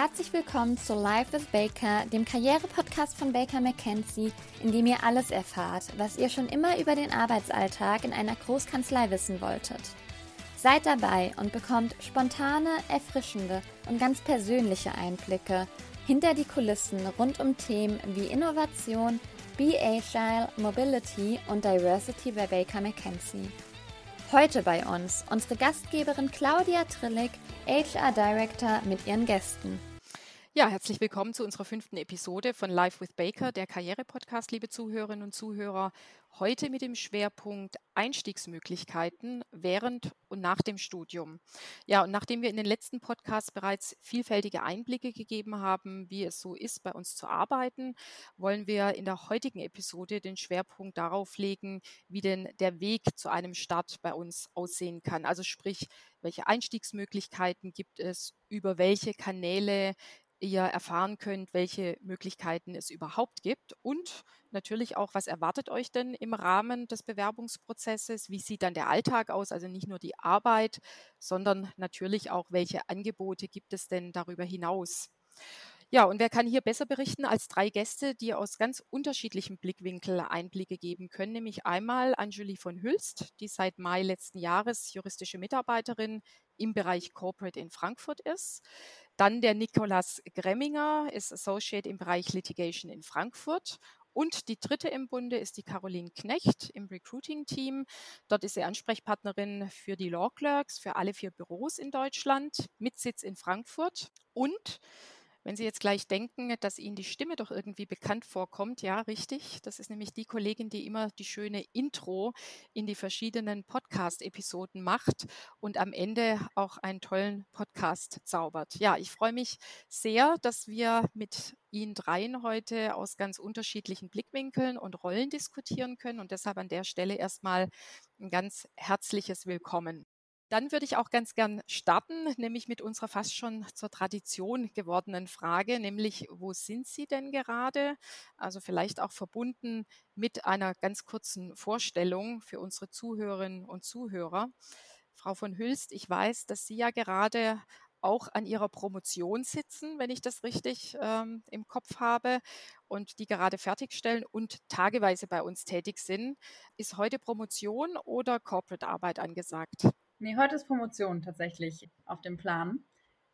Herzlich willkommen zu Live with Baker, dem Karriere-Podcast von Baker McKenzie, in dem ihr alles erfahrt, was ihr schon immer über den Arbeitsalltag in einer Großkanzlei wissen wolltet. Seid dabei und bekommt spontane, erfrischende und ganz persönliche Einblicke hinter die Kulissen rund um Themen wie Innovation, Be Agile, Mobility und Diversity bei Baker McKenzie. Heute bei uns unsere Gastgeberin Claudia Trillig, HR Director mit ihren Gästen. Ja, herzlich willkommen zu unserer fünften Episode von Live with Baker, der Karriere-Podcast, liebe Zuhörerinnen und Zuhörer. Heute mit dem Schwerpunkt Einstiegsmöglichkeiten während und nach dem Studium. Ja, und nachdem wir in den letzten Podcasts bereits vielfältige Einblicke gegeben haben, wie es so ist, bei uns zu arbeiten, wollen wir in der heutigen Episode den Schwerpunkt darauf legen, wie denn der Weg zu einem Start bei uns aussehen kann. Also sprich, welche Einstiegsmöglichkeiten gibt es, über welche Kanäle ihr erfahren könnt, welche Möglichkeiten es überhaupt gibt und natürlich auch, was erwartet euch denn im Rahmen des Bewerbungsprozesses? Wie sieht dann der Alltag aus? Also nicht nur die Arbeit, sondern natürlich auch, welche Angebote gibt es denn darüber hinaus? Ja, und wer kann hier besser berichten als drei Gäste, die aus ganz unterschiedlichen Blickwinkeln Einblicke geben können, nämlich einmal Anjuli von Hülst, die seit Mai letzten Jahres juristische Mitarbeiterin im Bereich Corporate in Frankfurt ist. Dann der Nikolas Gremminger ist Associate im Bereich Litigation in Frankfurt. Und die dritte im Bunde ist die Caroline Knecht im Recruiting-Team. Dort ist sie Ansprechpartnerin für die Law Clerks für alle vier Büros in Deutschland mit Sitz in Frankfurt. Und wenn Sie jetzt gleich denken, dass Ihnen die Stimme doch irgendwie bekannt vorkommt, ja, richtig. Das ist nämlich die Kollegin, die immer die schöne Intro in die verschiedenen Podcast-Episoden macht und am Ende auch einen tollen Podcast zaubert. Ja, ich freue mich sehr, dass wir mit Ihnen dreien heute aus ganz unterschiedlichen Blickwinkeln und Rollen diskutieren können und deshalb an der Stelle erstmal ein ganz herzliches Willkommen. Dann würde ich auch ganz gern starten, nämlich mit unserer fast schon zur Tradition gewordenen Frage, nämlich wo sind Sie denn gerade? Also vielleicht auch verbunden mit einer ganz kurzen Vorstellung für unsere Zuhörerinnen und Zuhörer. Frau von Hülst, ich weiß, dass Sie ja gerade auch an ihrer Promotion sitzen, wenn ich das richtig ähm, im Kopf habe, und die gerade fertigstellen und tageweise bei uns tätig sind. Ist heute Promotion oder Corporate Arbeit angesagt? Nee, heute ist Promotion tatsächlich auf dem Plan.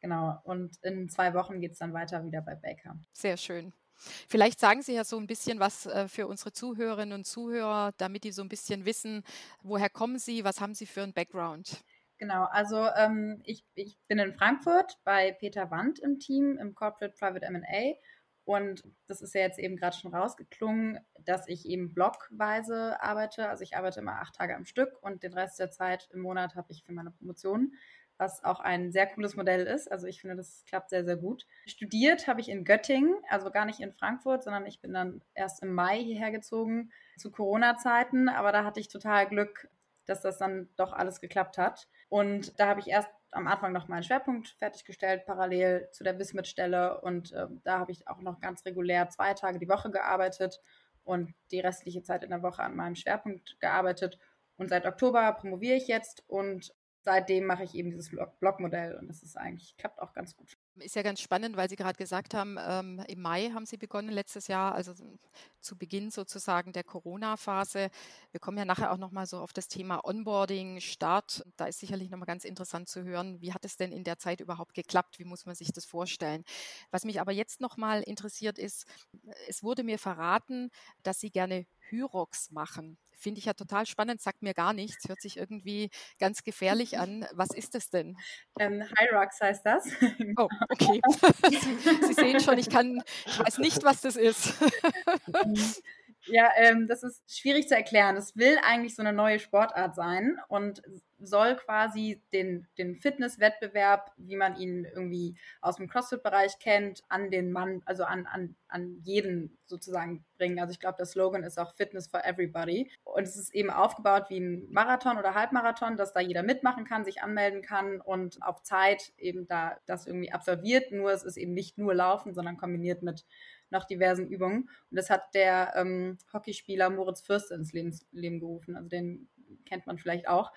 Genau. Und in zwei Wochen geht es dann weiter wieder bei Baker. Sehr schön. Vielleicht sagen Sie ja so ein bisschen was äh, für unsere Zuhörerinnen und Zuhörer, damit die so ein bisschen wissen, woher kommen Sie, was haben Sie für einen Background? Genau, also ähm, ich, ich bin in Frankfurt bei Peter Wandt im Team im Corporate Private MA und das ist ja jetzt eben gerade schon rausgeklungen, dass ich eben blockweise arbeite. Also ich arbeite immer acht Tage am Stück und den Rest der Zeit im Monat habe ich für meine Promotion, was auch ein sehr cooles Modell ist. Also ich finde, das klappt sehr, sehr gut. Studiert habe ich in Göttingen, also gar nicht in Frankfurt, sondern ich bin dann erst im Mai hierher gezogen zu Corona-Zeiten. Aber da hatte ich total Glück, dass das dann doch alles geklappt hat. Und da habe ich erst am Anfang noch meinen Schwerpunkt fertiggestellt, parallel zu der Wismit-Stelle. Und äh, da habe ich auch noch ganz regulär zwei Tage die Woche gearbeitet und die restliche Zeit in der Woche an meinem Schwerpunkt gearbeitet. Und seit Oktober promoviere ich jetzt und seitdem mache ich eben dieses Blogmodell und das ist eigentlich, klappt auch ganz gut. Ist ja ganz spannend, weil Sie gerade gesagt haben, ähm, im Mai haben Sie begonnen letztes Jahr, also zu Beginn sozusagen der Corona-Phase. Wir kommen ja nachher auch nochmal so auf das Thema Onboarding, Start. Da ist sicherlich nochmal ganz interessant zu hören, wie hat es denn in der Zeit überhaupt geklappt? Wie muss man sich das vorstellen? Was mich aber jetzt nochmal interessiert ist, es wurde mir verraten, dass Sie gerne Hyrox machen. Finde ich ja total spannend, sagt mir gar nichts, hört sich irgendwie ganz gefährlich an. Was ist das denn? Ähm, Hyrox heißt das. Oh, okay. Sie, Sie, sehen schon, ich kann, ich weiß nicht, was das ist. Ja, ähm, das ist schwierig zu erklären. Es will eigentlich so eine neue Sportart sein und soll quasi den, den Fitnesswettbewerb, wie man ihn irgendwie aus dem CrossFit-Bereich kennt, an den Mann, also an, an, an jeden sozusagen bringen. Also ich glaube, der Slogan ist auch Fitness for Everybody. Und es ist eben aufgebaut wie ein Marathon oder Halbmarathon, dass da jeder mitmachen kann, sich anmelden kann und auf Zeit eben da das irgendwie absolviert. Nur es ist eben nicht nur Laufen, sondern kombiniert mit noch diversen Übungen. Und das hat der ähm, Hockeyspieler Moritz Fürst ins Lebens Leben gerufen. Also den kennt man vielleicht auch.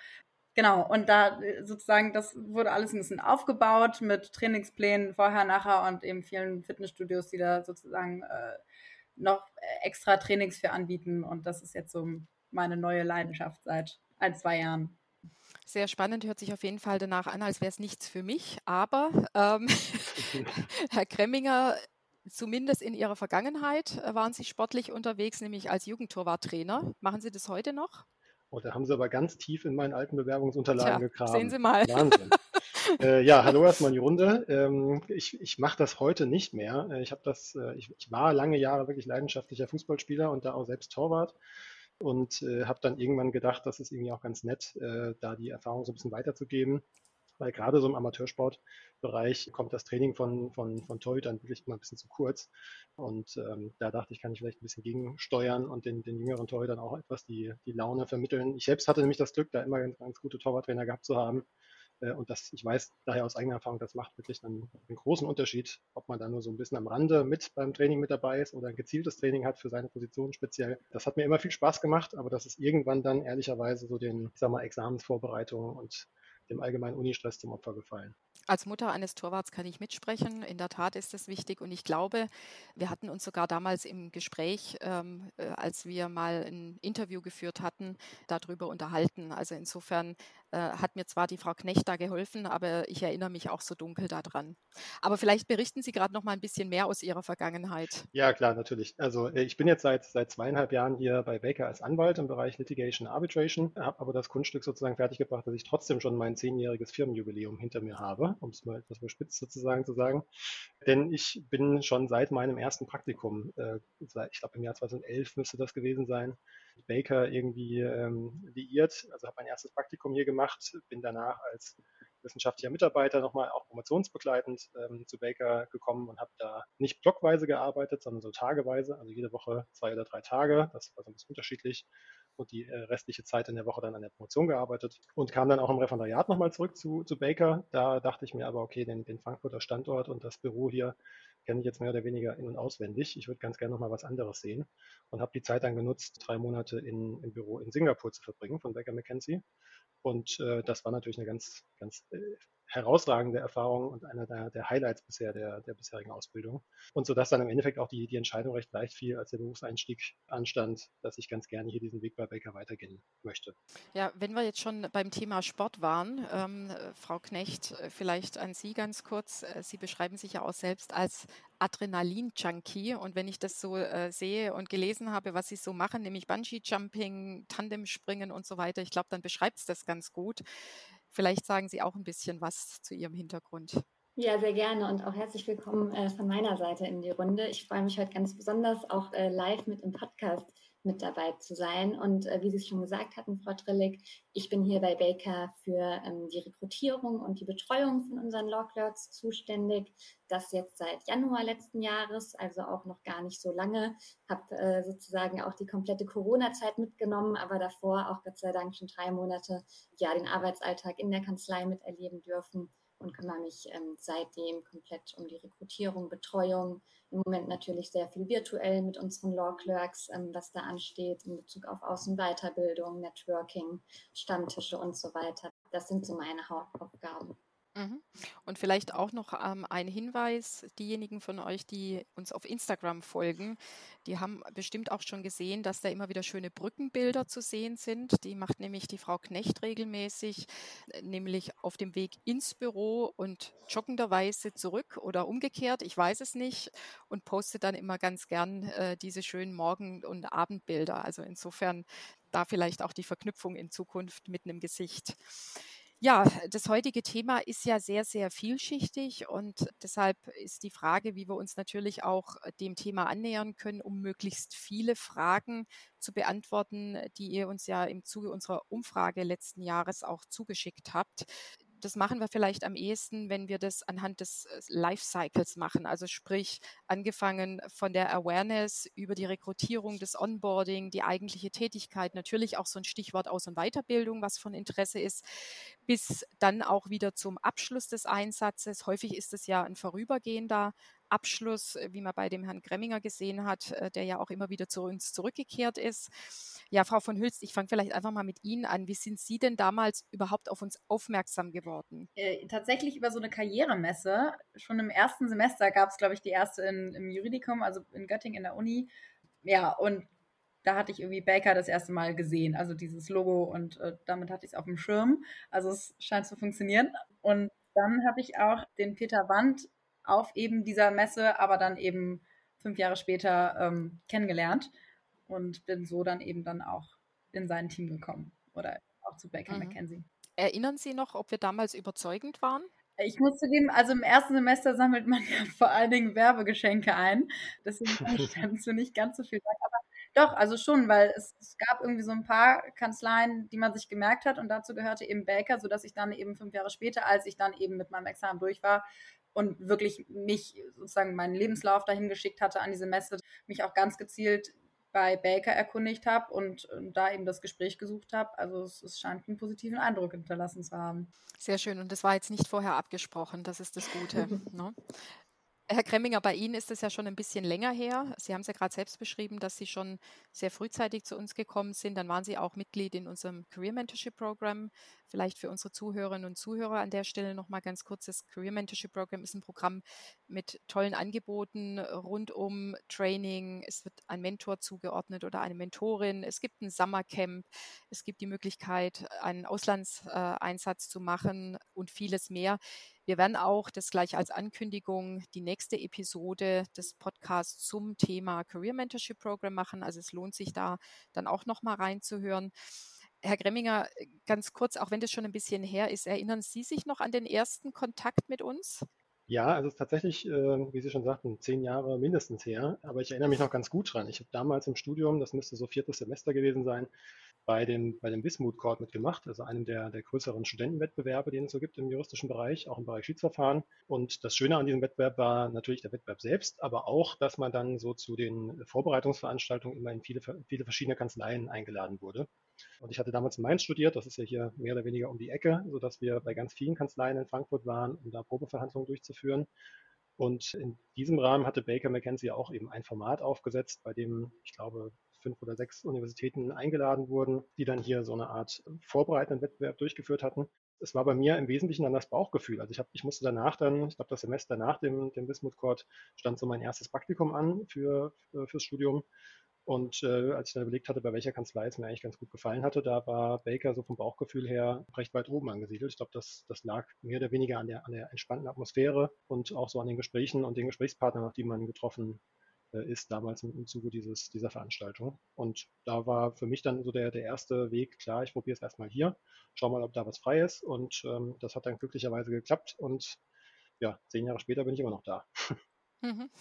Genau, und da äh, sozusagen, das wurde alles ein bisschen aufgebaut mit Trainingsplänen vorher, nachher und eben vielen Fitnessstudios, die da sozusagen äh, noch extra Trainings für anbieten. Und das ist jetzt so meine neue Leidenschaft seit ein, zwei Jahren. Sehr spannend, hört sich auf jeden Fall danach an, als wäre es nichts für mich. Aber ähm, Herr Kremminger, zumindest in Ihrer Vergangenheit äh, waren Sie sportlich unterwegs, nämlich als Jugendtorwarttrainer. Machen Sie das heute noch? Oh, da haben Sie aber ganz tief in meinen alten Bewerbungsunterlagen Tja, gekramt. Sehen Sie mal. Wahnsinn. äh, ja, hallo erstmal in die Runde. Ähm, ich ich mache das heute nicht mehr. Äh, ich habe das, äh, ich, ich, war lange Jahre wirklich leidenschaftlicher Fußballspieler und da auch selbst Torwart und äh, habe dann irgendwann gedacht, das ist irgendwie auch ganz nett, äh, da die Erfahrung so ein bisschen weiterzugeben, weil gerade so im Amateursportbereich kommt das Training von, von, von Torhütern wirklich immer ein bisschen zu kurz. Und ähm, da dachte ich, kann ich vielleicht ein bisschen gegensteuern und den, den jüngeren Torhütern auch etwas die, die Laune vermitteln. Ich selbst hatte nämlich das Glück, da immer ganz, ganz gute Torwarttrainer gehabt zu haben, äh, und das, ich weiß daher aus eigener Erfahrung, das macht wirklich einen, einen, großen Unterschied, ob man da nur so ein bisschen am Rande mit beim Training mit dabei ist oder ein gezieltes Training hat für seine Position speziell. Das hat mir immer viel Spaß gemacht, aber das ist irgendwann dann ehrlicherweise so den, ich sag mal, Examensvorbereitungen und dem allgemeinen Unistress zum Opfer gefallen. Als Mutter eines Torwarts kann ich mitsprechen. In der Tat ist das wichtig. Und ich glaube, wir hatten uns sogar damals im Gespräch, ähm, äh, als wir mal ein Interview geführt hatten, darüber unterhalten. Also insofern äh, hat mir zwar die Frau Knecht da geholfen, aber ich erinnere mich auch so dunkel daran. Aber vielleicht berichten Sie gerade noch mal ein bisschen mehr aus Ihrer Vergangenheit. Ja, klar, natürlich. Also äh, ich bin jetzt seit, seit zweieinhalb Jahren hier bei Baker als Anwalt im Bereich Litigation Arbitration, habe aber das Kunststück sozusagen fertiggebracht, dass ich trotzdem schon mein zehnjähriges Firmenjubiläum hinter mir habe um es mal etwas überspitzt sozusagen zu sagen. Denn ich bin schon seit meinem ersten Praktikum, äh, ich glaube im Jahr 2011 müsste das gewesen sein, Baker irgendwie ähm, liiert. Also habe mein erstes Praktikum hier gemacht, bin danach als wissenschaftlicher Mitarbeiter nochmal auch promotionsbegleitend ähm, zu Baker gekommen und habe da nicht blockweise gearbeitet, sondern so tageweise, also jede Woche zwei oder drei Tage. Das war so ein bisschen unterschiedlich und die äh, restliche Zeit in der Woche dann an der Promotion gearbeitet und kam dann auch im Referendariat nochmal zurück zu, zu Baker. Da dachte ich mir aber, okay, den, den Frankfurter Standort und das Büro hier kenne ich jetzt mehr oder weniger in- und auswendig. Ich würde ganz gerne nochmal was anderes sehen und habe die Zeit dann genutzt, drei Monate in, im Büro in Singapur zu verbringen von Baker McKenzie. Und äh, das war natürlich eine ganz, ganz äh, herausragende Erfahrung und einer der, der Highlights bisher der, der bisherigen Ausbildung. Und so dass dann im Endeffekt auch die, die Entscheidung recht leicht fiel, als der Berufseinstieg anstand, dass ich ganz gerne hier diesen Weg bei Baker weitergehen möchte. Ja, wenn wir jetzt schon beim Thema Sport waren, ähm, Frau Knecht, äh, vielleicht an Sie ganz kurz. Äh, Sie beschreiben sich ja auch selbst als Adrenalin-Junkie. Und wenn ich das so äh, sehe und gelesen habe, was Sie so machen, nämlich Bungee-Jumping, Tandemspringen und so weiter, ich glaube, dann beschreibt es das ganz gut. Vielleicht sagen Sie auch ein bisschen was zu Ihrem Hintergrund. Ja, sehr gerne und auch herzlich willkommen äh, von meiner Seite in die Runde. Ich freue mich heute ganz besonders, auch äh, live mit im Podcast mit dabei zu sein. Und äh, wie Sie es schon gesagt hatten, Frau Trillig, ich bin hier bei Baker für ähm, die Rekrutierung und die Betreuung von unseren Law Clerks zuständig. Das jetzt seit Januar letzten Jahres, also auch noch gar nicht so lange. Habe äh, sozusagen auch die komplette Corona-Zeit mitgenommen, aber davor auch Gott sei Dank schon drei Monate ja den Arbeitsalltag in der Kanzlei miterleben dürfen und kümmere mich ähm, seitdem komplett um die Rekrutierung, Betreuung. Im Moment natürlich sehr viel virtuell mit unseren Law Clerks, ähm, was da ansteht in Bezug auf Außenweiterbildung, Networking, Stammtische und so weiter. Das sind so meine Hauptaufgaben. Mhm. Und vielleicht auch noch ähm, ein Hinweis, diejenigen von euch, die uns auf Instagram folgen, die haben bestimmt auch schon gesehen, dass da immer wieder schöne Brückenbilder zu sehen sind. Die macht nämlich die Frau Knecht regelmäßig, äh, nämlich auf dem Weg ins Büro und joggenderweise zurück oder umgekehrt, ich weiß es nicht, und postet dann immer ganz gern äh, diese schönen Morgen- und Abendbilder. Also insofern da vielleicht auch die Verknüpfung in Zukunft mit einem Gesicht. Ja, das heutige Thema ist ja sehr, sehr vielschichtig und deshalb ist die Frage, wie wir uns natürlich auch äh, dem Thema annähern können, um möglichst viele Fragen zu beantworten, die ihr uns ja im Zuge unserer Umfrage letzten Jahres auch zugeschickt habt das machen wir vielleicht am ehesten, wenn wir das anhand des äh, Lifecycles machen. Also sprich, angefangen von der Awareness über die Rekrutierung, das Onboarding, die eigentliche Tätigkeit, natürlich auch so ein Stichwort Aus- und Weiterbildung, was von Interesse ist, bis dann auch wieder zum Abschluss des Einsatzes. Häufig ist es ja ein vorübergehender Abschluss, äh, wie man bei dem Herrn Gremminger gesehen hat, äh, der ja auch immer wieder zu uns zurückgekehrt ist. Ja, Frau von Hülst, ich fange vielleicht einfach mal mit Ihnen an. Wie sind Sie denn damals überhaupt auf uns aufmerksam geworden? Äh, tatsächlich über so eine Karrieremesse. Schon im ersten Semester gab es, glaube ich, die erste in, im Juridikum, also in Göttingen in der Uni. Ja, und da hatte ich irgendwie Baker das erste Mal gesehen, also dieses Logo und äh, damit hatte ich es auf dem Schirm. Also es scheint zu funktionieren. Und dann habe ich auch den Peter Wand auf eben dieser Messe, aber dann eben fünf Jahre später ähm, kennengelernt und bin so dann eben dann auch in sein Team gekommen oder auch zu Baker mhm. McKenzie. Erinnern Sie noch, ob wir damals überzeugend waren? Ich muss zugeben, also im ersten Semester sammelt man ja vor allen Dingen Werbegeschenke ein. Deswegen kann ich dazu nicht ganz so viel sagen. Aber doch, also schon, weil es, es, gab irgendwie so ein paar Kanzleien, die man sich gemerkt hat und dazu gehörte eben Baker, sodass ich dann eben fünf Jahre später, als ich dann eben mit meinem Examen durch war, und wirklich mich sozusagen meinen Lebenslauf dahin geschickt hatte an diese Messe, mich auch ganz gezielt bei Baker erkundigt habe und, und, da eben das Gespräch gesucht habe. Also es, es, scheint einen positiven Eindruck hinterlassen zu haben. Sehr schön. Und das war jetzt nicht vorher abgesprochen. Das ist das Gute. ne? Herr Kremminger, bei Ihnen ist es ja schon ein bisschen länger her. Sie haben es ja gerade selbst beschrieben, dass Sie schon sehr frühzeitig zu uns gekommen sind. Dann waren Sie auch Mitglied in unserem Career Mentorship Program. Vielleicht für unsere Zuhörerinnen und Zuhörer an der Stelle nochmal ganz kurz. Das Career Mentorship Program ist ein Programm mit tollen Angeboten rund um Training. Es wird ein Mentor zugeordnet oder eine Mentorin. Es gibt ein Summercamp. Es gibt die Möglichkeit, einen Auslandseinsatz zu machen und vieles mehr. Wir werden auch das gleich als Ankündigung die nächste Episode des Podcasts zum Thema Career Mentorship Program machen. Also es lohnt sich da dann auch noch mal reinzuhören. Herr Gremminger, ganz kurz, auch wenn das schon ein bisschen her ist, erinnern Sie sich noch an den ersten Kontakt mit uns? Ja, also es ist tatsächlich, äh, wie Sie schon sagten, zehn Jahre mindestens her. Aber ich erinnere mich noch ganz gut dran. Ich habe damals im Studium, das müsste so viertes Semester gewesen sein, bei dem, bei dem Wismut Court mitgemacht, also einem der, der größeren Studentenwettbewerbe, den es so gibt im juristischen Bereich, auch im Bereich Schiedsverfahren. Und das Schöne an diesem Wettbewerb war natürlich der Wettbewerb selbst, aber auch, dass man dann so zu den Vorbereitungsveranstaltungen immer in viele, viele verschiedene Kanzleien eingeladen wurde. Und ich hatte damals in Mainz studiert, das ist ja hier mehr oder weniger um die Ecke, sodass wir bei ganz vielen Kanzleien in Frankfurt waren, um da Probeverhandlungen durchzuführen. Und in diesem Rahmen hatte Baker McKenzie auch eben ein Format aufgesetzt, bei dem, ich glaube, fünf oder sechs Universitäten eingeladen wurden, die dann hier so eine Art vorbereitenden Wettbewerb durchgeführt hatten. Es war bei mir im Wesentlichen dann das Bauchgefühl. Also ich, hab, ich musste danach dann, ich glaube das Semester nach dem, dem Wismut Court stand so mein erstes Praktikum an für, für fürs Studium. Und äh, als ich dann überlegt hatte, bei welcher Kanzlei es mir eigentlich ganz gut gefallen hatte, da war Baker so vom Bauchgefühl her recht weit oben angesiedelt. Ich glaube, das, das lag mehr oder weniger an der, an der entspannten Atmosphäre und auch so an den Gesprächen und den Gesprächspartnern, die man getroffen ist damals im, im Zuge dieses, dieser Veranstaltung. Und da war für mich dann so der, der erste Weg, klar, ich probiere es erstmal hier, schau mal, ob da was frei ist. Und ähm, das hat dann glücklicherweise geklappt. Und ja, zehn Jahre später bin ich immer noch da. Mhm.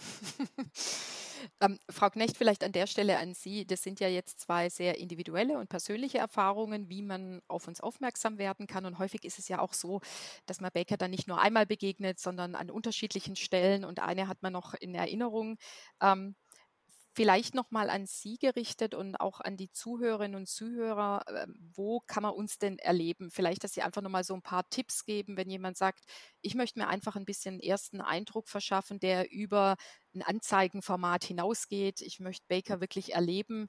Ähm, Frau Knecht, vielleicht an der Stelle an Sie. Das sind ja jetzt zwei sehr individuelle und persönliche Erfahrungen, wie man auf uns aufmerksam werden kann. Und häufig ist es ja auch so, dass man Baker dann nicht nur einmal begegnet, sondern an unterschiedlichen Stellen. Und eine hat man noch in Erinnerung. Ähm, Vielleicht nochmal an Sie gerichtet und auch an die Zuhörerinnen und Zuhörer, ähm, wo kann man uns denn erleben? Vielleicht, dass Sie einfach nochmal so ein paar Tipps geben, wenn jemand sagt, ich möchte mir einfach ein bisschen ersten Eindruck verschaffen, der über ein Anzeigenformat hinausgeht. Ich möchte Baker wirklich erleben.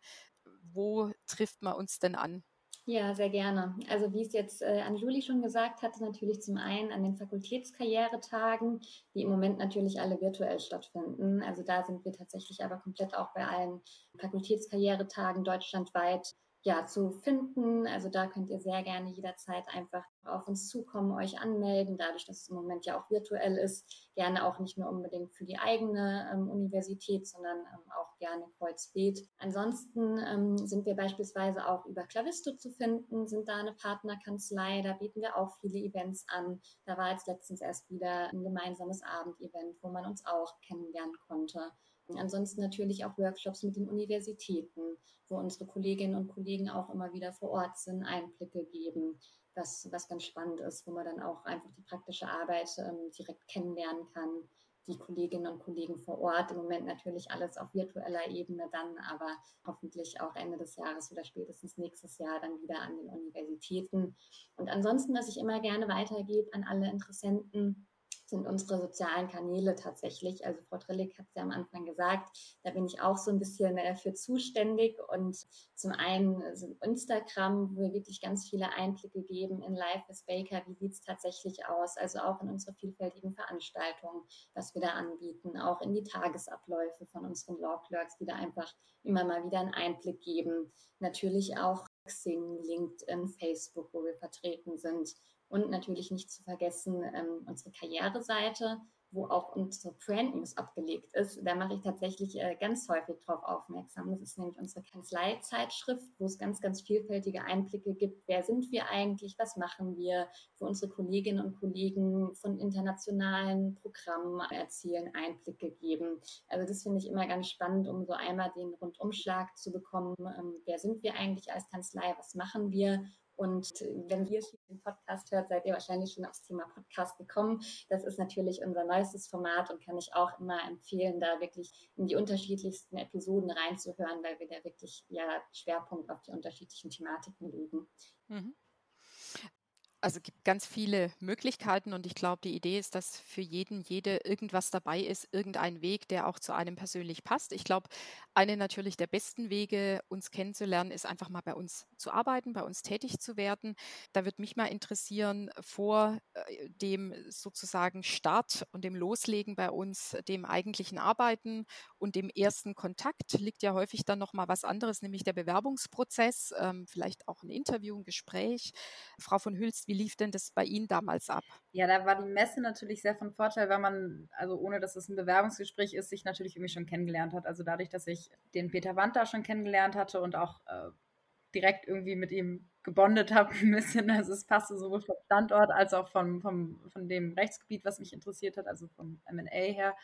Wo trifft man uns denn an? Ja, sehr gerne. Also wie es jetzt äh, an Juli schon gesagt hatte, natürlich zum einen an den Fakultätskarrieretagen, die im Moment natürlich alle virtuell stattfinden. Also da sind wir tatsächlich aber komplett auch bei allen Fakultätskarrieretagen deutschlandweit ja, zu finden. Also da könnt ihr sehr gerne jederzeit einfach auf uns zukommen, euch anmelden, dadurch, dass es im Moment ja auch virtuell ist. Gerne auch nicht nur unbedingt für die eigene ähm, Universität, sondern ähm, auch gerne Kreuzbeet. Ansonsten ähm, sind wir beispielsweise auch über Clavisto zu finden, sind da eine Partnerkanzlei, da bieten wir auch viele Events an. Da war jetzt letztens erst wieder ein gemeinsames Abendevent, wo man uns auch kennenlernen konnte. Ansonsten natürlich auch Workshops mit den Universitäten, wo unsere Kolleginnen und Kollegen auch immer wieder vor Ort sind, Einblicke geben, was, was ganz spannend ist, wo man dann auch einfach die praktische Arbeit ähm, direkt kennenlernen kann, die Kolleginnen und Kollegen vor Ort. Im Moment natürlich alles auf virtueller Ebene dann, aber hoffentlich auch Ende des Jahres oder spätestens nächstes Jahr dann wieder an den Universitäten. Und ansonsten, was ich immer gerne weitergebe an alle Interessenten, sind unsere sozialen Kanäle tatsächlich. Also Frau Trillig hat es ja am Anfang gesagt, da bin ich auch so ein bisschen äh, für zuständig. Und zum einen also Instagram, wo wir wirklich ganz viele Einblicke geben in Life with Baker, wie sieht es tatsächlich aus, also auch in unsere vielfältigen Veranstaltungen, was wir da anbieten, auch in die Tagesabläufe von unseren Law Clerks, die da einfach immer mal wieder einen Einblick geben. Natürlich auch Xing, LinkedIn, Facebook, wo wir vertreten sind und natürlich nicht zu vergessen ähm, unsere Karriereseite, wo auch unsere Brand News abgelegt ist. Da mache ich tatsächlich äh, ganz häufig darauf aufmerksam. Das ist nämlich unsere Kanzleizeitschrift, wo es ganz, ganz vielfältige Einblicke gibt. Wer sind wir eigentlich? Was machen wir? Wo unsere Kolleginnen und Kollegen von internationalen Programmen erzählen, Einblicke geben. Also das finde ich immer ganz spannend, um so einmal den Rundumschlag zu bekommen. Ähm, wer sind wir eigentlich als Kanzlei? Was machen wir? Und wenn ihr den Podcast hört, seid ihr wahrscheinlich schon aufs Thema Podcast gekommen. Das ist natürlich unser neuestes Format und kann ich auch immer empfehlen, da wirklich in die unterschiedlichsten Episoden reinzuhören, weil wir da wirklich ja Schwerpunkt auf die unterschiedlichen Thematiken legen. Mhm also gibt ganz viele Möglichkeiten und ich glaube, die Idee ist, dass für jeden, jede irgendwas dabei ist, irgendein Weg, der auch zu einem persönlich passt. Ich glaube, eine natürlich der besten Wege, uns kennenzulernen, ist einfach mal bei uns zu arbeiten, bei uns tätig zu werden. Da würde mich mal interessieren, vor äh, dem sozusagen Start und dem Loslegen bei uns, dem eigentlichen Arbeiten und dem ersten Kontakt liegt ja häufig dann noch mal was anderes, nämlich der Bewerbungsprozess, ähm, vielleicht auch ein Interview, ein Gespräch. Frau von Hülst, wie lief denn das bei Ihnen damals ab? Ja, da war die Messe natürlich sehr von Vorteil, weil man, also ohne dass es ein Bewerbungsgespräch ist, sich natürlich irgendwie schon kennengelernt hat. Also dadurch, dass ich den Peter Wanda schon kennengelernt hatte und auch äh, direkt irgendwie mit ihm gebondet habe, ein bisschen. Also es passte sowohl vom Standort als auch vom, vom, von dem Rechtsgebiet, was mich interessiert hat, also vom MA her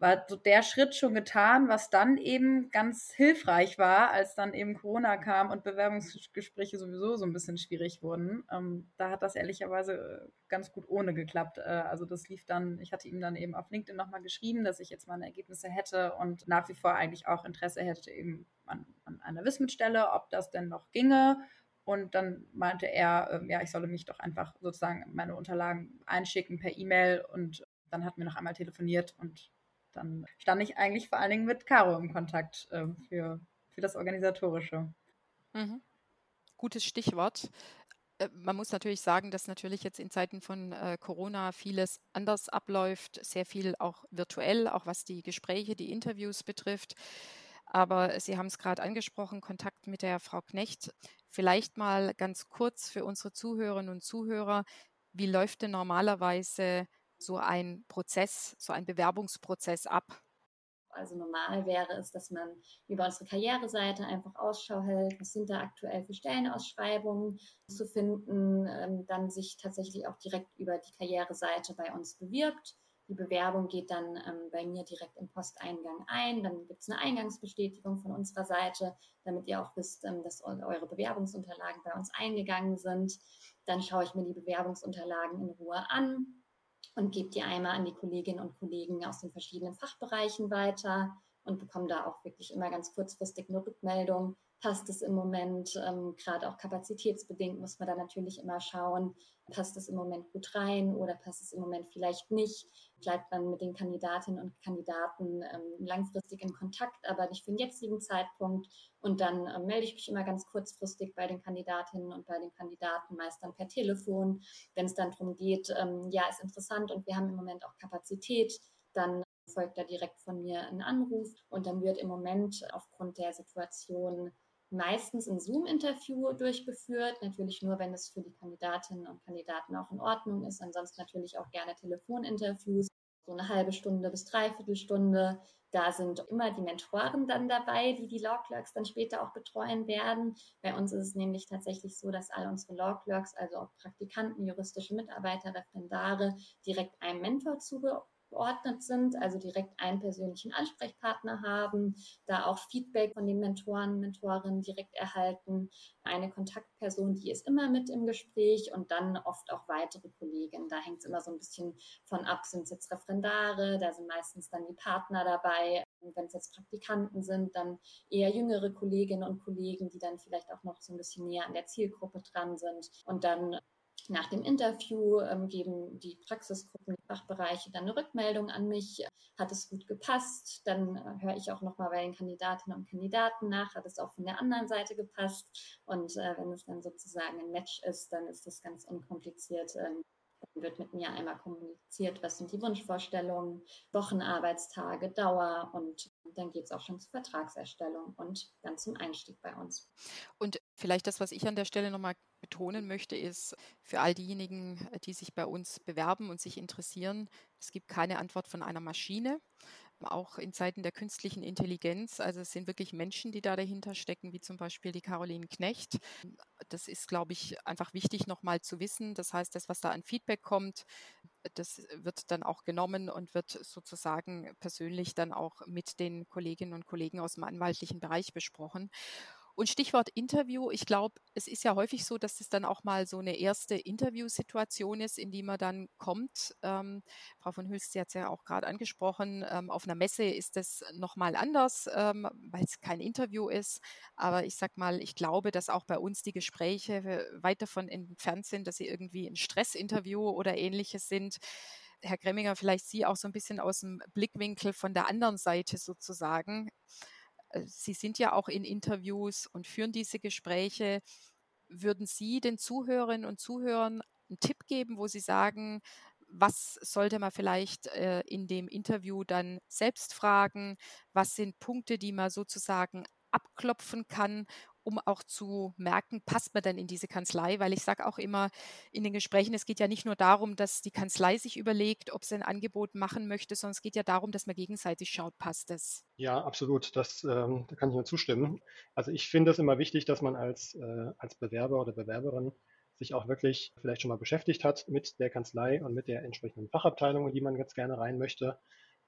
war so der Schritt schon getan, was dann eben ganz hilfreich war, als dann eben Corona kam und Bewerbungsgespräche sowieso so ein bisschen schwierig wurden. Ähm, da hat das ehrlicherweise äh, ganz gut ohne geklappt. Äh, also das lief dann, ich hatte ihm dann eben auf LinkedIn nochmal geschrieben, dass ich jetzt meine Ergebnisse hätte und nach wie vor eigentlich auch Interesse hätte eben an, an einer Wismit-Stelle, ob das denn noch ginge. Und dann meinte er, äh, ja, ich solle mich doch einfach sozusagen meine Unterlagen einschicken per E-Mail und dann hatten wir noch einmal telefoniert und dann stand ich eigentlich vor allen Dingen mit Caro im Kontakt äh, für, für das Organisatorische. Mhm. Gutes Stichwort. Äh, man muss natürlich sagen, dass natürlich jetzt in Zeiten von äh, Corona vieles anders abläuft, sehr viel auch virtuell, auch was die Gespräche, die Interviews betrifft. Aber Sie haben es gerade angesprochen, Kontakt mit der Frau Knecht. Vielleicht mal ganz kurz für unsere Zuhörerinnen und Zuhörer, wie läuft denn normalerweise so ein Prozess, so ein Bewerbungsprozess ab? Also normal wäre es, dass man über unsere Karriereseite einfach Ausschau hält, was sind da aktuell für Stellenausschreibungen zu finden, ähm, dann sich tatsächlich auch direkt über die Karriereseite bei uns bewirbt. Die Bewerbung geht dann ähm, bei mir direkt im Posteingang ein. Dann gibt es eine Eingangsbestätigung von unserer Seite, damit ihr auch wisst, ähm, dass eure Bewerbungsunterlagen bei uns eingegangen sind. Dann schaue ich mir die Bewerbungsunterlagen in Ruhe an, und gebe die einmal an die Kolleginnen und Kollegen aus den verschiedenen Fachbereichen weiter und bekomme da auch wirklich immer ganz kurzfristig eine Rückmeldung. Passt es im Moment, ähm, gerade auch kapazitätsbedingt muss man da natürlich immer schauen, passt es im Moment gut rein oder passt es im Moment vielleicht nicht. Bleibt man mit den Kandidatinnen und Kandidaten ähm, langfristig in Kontakt, aber nicht für den jetzigen Zeitpunkt. Und dann ähm, melde ich mich immer ganz kurzfristig bei den Kandidatinnen und bei den Kandidaten, meist dann per Telefon. Wenn es dann darum geht, ähm, ja, ist interessant und wir haben im Moment auch Kapazität, dann folgt da direkt von mir ein Anruf und dann wird im Moment aufgrund der Situation meistens ein Zoom-Interview durchgeführt. Natürlich nur, wenn es für die Kandidatinnen und Kandidaten auch in Ordnung ist. Ansonsten natürlich auch gerne Telefoninterviews, so eine halbe Stunde bis dreiviertel Stunde. Da sind immer die Mentoren dann dabei, die die Law Clerks dann später auch betreuen werden. Bei uns ist es nämlich tatsächlich so, dass alle unsere Law Clerks, also auch Praktikanten, juristische Mitarbeiter, Referendare, direkt einem Mentor zuge geordnet sind, also direkt einen persönlichen Ansprechpartner haben, da auch Feedback von den Mentoren, Mentorinnen direkt erhalten, eine Kontaktperson, die ist immer mit im Gespräch und dann oft auch weitere Kolleginnen. Da hängt es immer so ein bisschen von ab, sind es jetzt Referendare, da sind meistens dann die Partner dabei. Wenn es jetzt Praktikanten sind, dann eher jüngere Kolleginnen und Kollegen, die dann vielleicht auch noch so ein bisschen näher an der Zielgruppe dran sind. Und dann nach dem Interview ähm, geben die Praxisgruppen, die Fachbereiche dann eine Rückmeldung an mich. Hat es gut gepasst? Dann äh, höre ich auch nochmal bei den Kandidatinnen und Kandidaten nach. Hat es auch von der anderen Seite gepasst? Und äh, wenn es dann sozusagen ein Match ist, dann ist das ganz unkompliziert. Ähm, dann wird mit mir einmal kommuniziert, was sind die Wunschvorstellungen, Wochenarbeitstage, Dauer und dann geht es auch schon zur Vertragserstellung und dann zum Einstieg bei uns. Und vielleicht das, was ich an der Stelle nochmal betonen möchte, ist für all diejenigen, die sich bei uns bewerben und sich interessieren, es gibt keine Antwort von einer Maschine auch in Zeiten der künstlichen Intelligenz. Also es sind wirklich Menschen, die da dahinter stecken, wie zum Beispiel die Caroline Knecht. Das ist, glaube ich, einfach wichtig nochmal zu wissen. Das heißt, das, was da an Feedback kommt, das wird dann auch genommen und wird sozusagen persönlich dann auch mit den Kolleginnen und Kollegen aus dem anwaltlichen Bereich besprochen. Und Stichwort Interview, ich glaube, es ist ja häufig so, dass es dann auch mal so eine erste Interviewsituation ist, in die man dann kommt. Ähm, Frau von Hülst, Sie hat es ja auch gerade angesprochen, ähm, auf einer Messe ist das nochmal anders, ähm, weil es kein Interview ist. Aber ich sag mal, ich glaube, dass auch bei uns die Gespräche weit davon entfernt sind, dass sie irgendwie ein Stressinterview oder ähnliches sind. Herr Gremminger, vielleicht Sie auch so ein bisschen aus dem Blickwinkel von der anderen Seite sozusagen. Äh, Sie sind ja auch in Interviews und führen diese Gespräche. Würden Sie den Zuhörerinnen und Zuhörern einen Tipp geben, wo Sie sagen, was sollte man vielleicht äh, in dem Interview dann selbst fragen? Was sind Punkte, die man sozusagen abklopfen kann, um auch zu merken, passt man denn in diese Kanzlei? Weil ich sage auch immer in den Gesprächen, es geht ja nicht nur darum, dass die Kanzlei sich überlegt, ob sie ein Angebot machen möchte, sondern es geht ja darum, dass man gegenseitig schaut, passt es. Ja, absolut. Das, ähm, da kann ich nur zustimmen. Also ich finde es immer wichtig, dass man als, äh, als Bewerber oder Bewerberin sich auch wirklich vielleicht schon mal beschäftigt hat mit der Kanzlei und mit der entsprechenden Fachabteilung, in die man jetzt gerne rein möchte,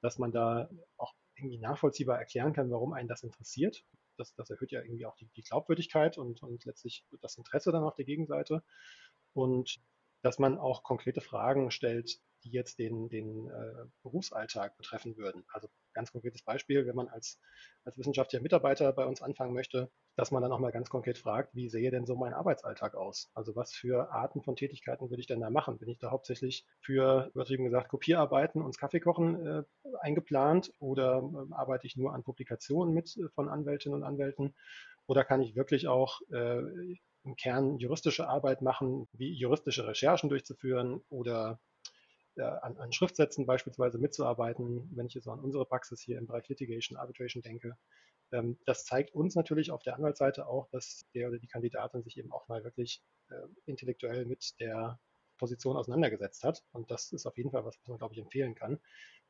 dass man da auch irgendwie nachvollziehbar erklären kann, warum einen das interessiert das, das erhöht ja irgendwie auch die, die Glaubwürdigkeit und, und letztlich das Interesse dann auf der Gegenseite. Und dass man auch konkrete Fragen stellt, die jetzt den, den äh, Berufsalltag betreffen würden. Also ganz konkretes Beispiel, wenn man als, als wissenschaftlicher Mitarbeiter bei uns anfangen möchte, dass man dann auch mal ganz konkret fragt, wie sehe denn so mein Arbeitsalltag aus? Also was für Arten von Tätigkeiten würde ich denn da machen? Bin ich da hauptsächlich für, übertrieben gesagt, Kopierarbeiten und Kaffeekochen äh, eingeplant oder äh, arbeite ich nur an Publikationen mit äh, von Anwältinnen und Anwälten? Oder kann ich wirklich auch äh, im Kern juristische Arbeit machen, wie juristische Recherchen durchzuführen oder äh, an, an, Schriftsätzen beispielsweise mitzuarbeiten, wenn ich jetzt an unsere Praxis hier im Bereich Litigation, Arbitration denke. Ähm, das zeigt uns natürlich auf der Anwaltsseite auch, dass der oder die Kandidatin sich eben auch mal wirklich äh, intellektuell mit der Position auseinandergesetzt hat. Und das ist auf jeden Fall was, was man, glaube ich, empfehlen kann